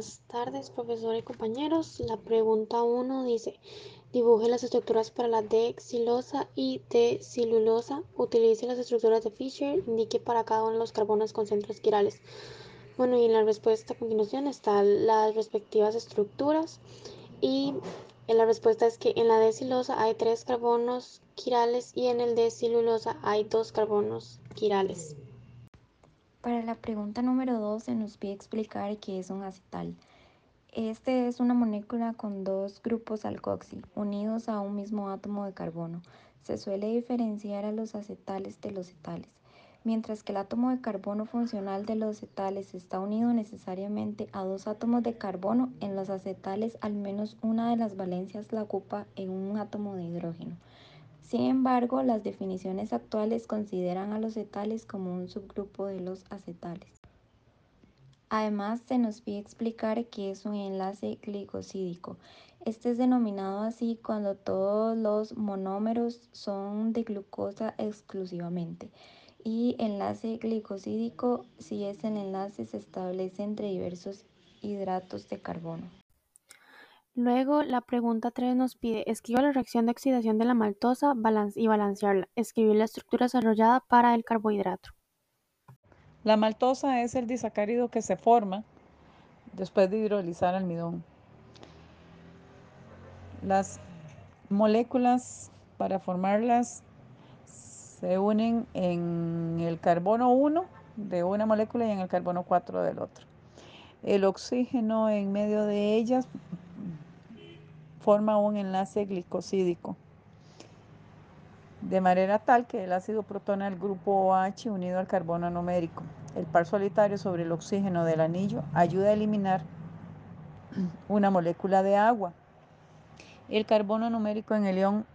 Buenas tardes, profesor y compañeros. La pregunta 1 dice, dibuje las estructuras para la D-xilosa y D-cilulosa. Utilice las estructuras de Fischer. Indique para cada uno de los carbonos con centros quirales. Bueno, y en la respuesta a continuación están las respectivas estructuras. Y la respuesta es que en la D-xilosa hay tres carbonos quirales y en el D-cilulosa hay dos carbonos quirales. Para la pregunta número 2 se nos pide explicar qué es un acetal. Este es una molécula con dos grupos alcoxi unidos a un mismo átomo de carbono. Se suele diferenciar a los acetales de los etales. Mientras que el átomo de carbono funcional de los acetales está unido necesariamente a dos átomos de carbono, en los acetales al menos una de las valencias la ocupa en un átomo de hidrógeno. Sin embargo, las definiciones actuales consideran a los etales como un subgrupo de los acetales. Además, se nos pide explicar qué es un enlace glicosídico. Este es denominado así cuando todos los monómeros son de glucosa exclusivamente. Y enlace glicosídico si es el enlace se establece entre diversos hidratos de carbono. Luego, la pregunta 3 nos pide escribir la reacción de oxidación de la maltosa y balancearla. Escribir la estructura desarrollada para el carbohidrato. La maltosa es el disacárido que se forma después de hidrolizar almidón. Las moléculas para formarlas se unen en el carbono 1 de una molécula y en el carbono 4 del otro. El oxígeno en medio de ellas forma un enlace glicosídico, de manera tal que el ácido protona el grupo OH unido al carbono numérico. El par solitario sobre el oxígeno del anillo ayuda a eliminar una molécula de agua. El carbono numérico en el ion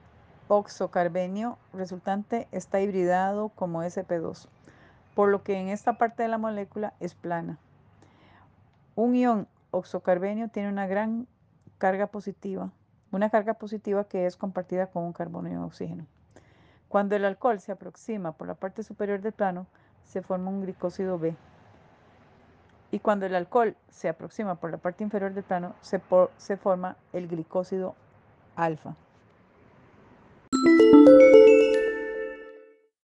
oxocarbenio resultante está hibridado como sp2, por lo que en esta parte de la molécula es plana. Un ion oxocarbenio tiene una gran carga positiva, una carga positiva que es compartida con un carbono y un oxígeno. Cuando el alcohol se aproxima por la parte superior del plano, se forma un glicósido B. Y cuando el alcohol se aproxima por la parte inferior del plano, se, se forma el glicósido alfa.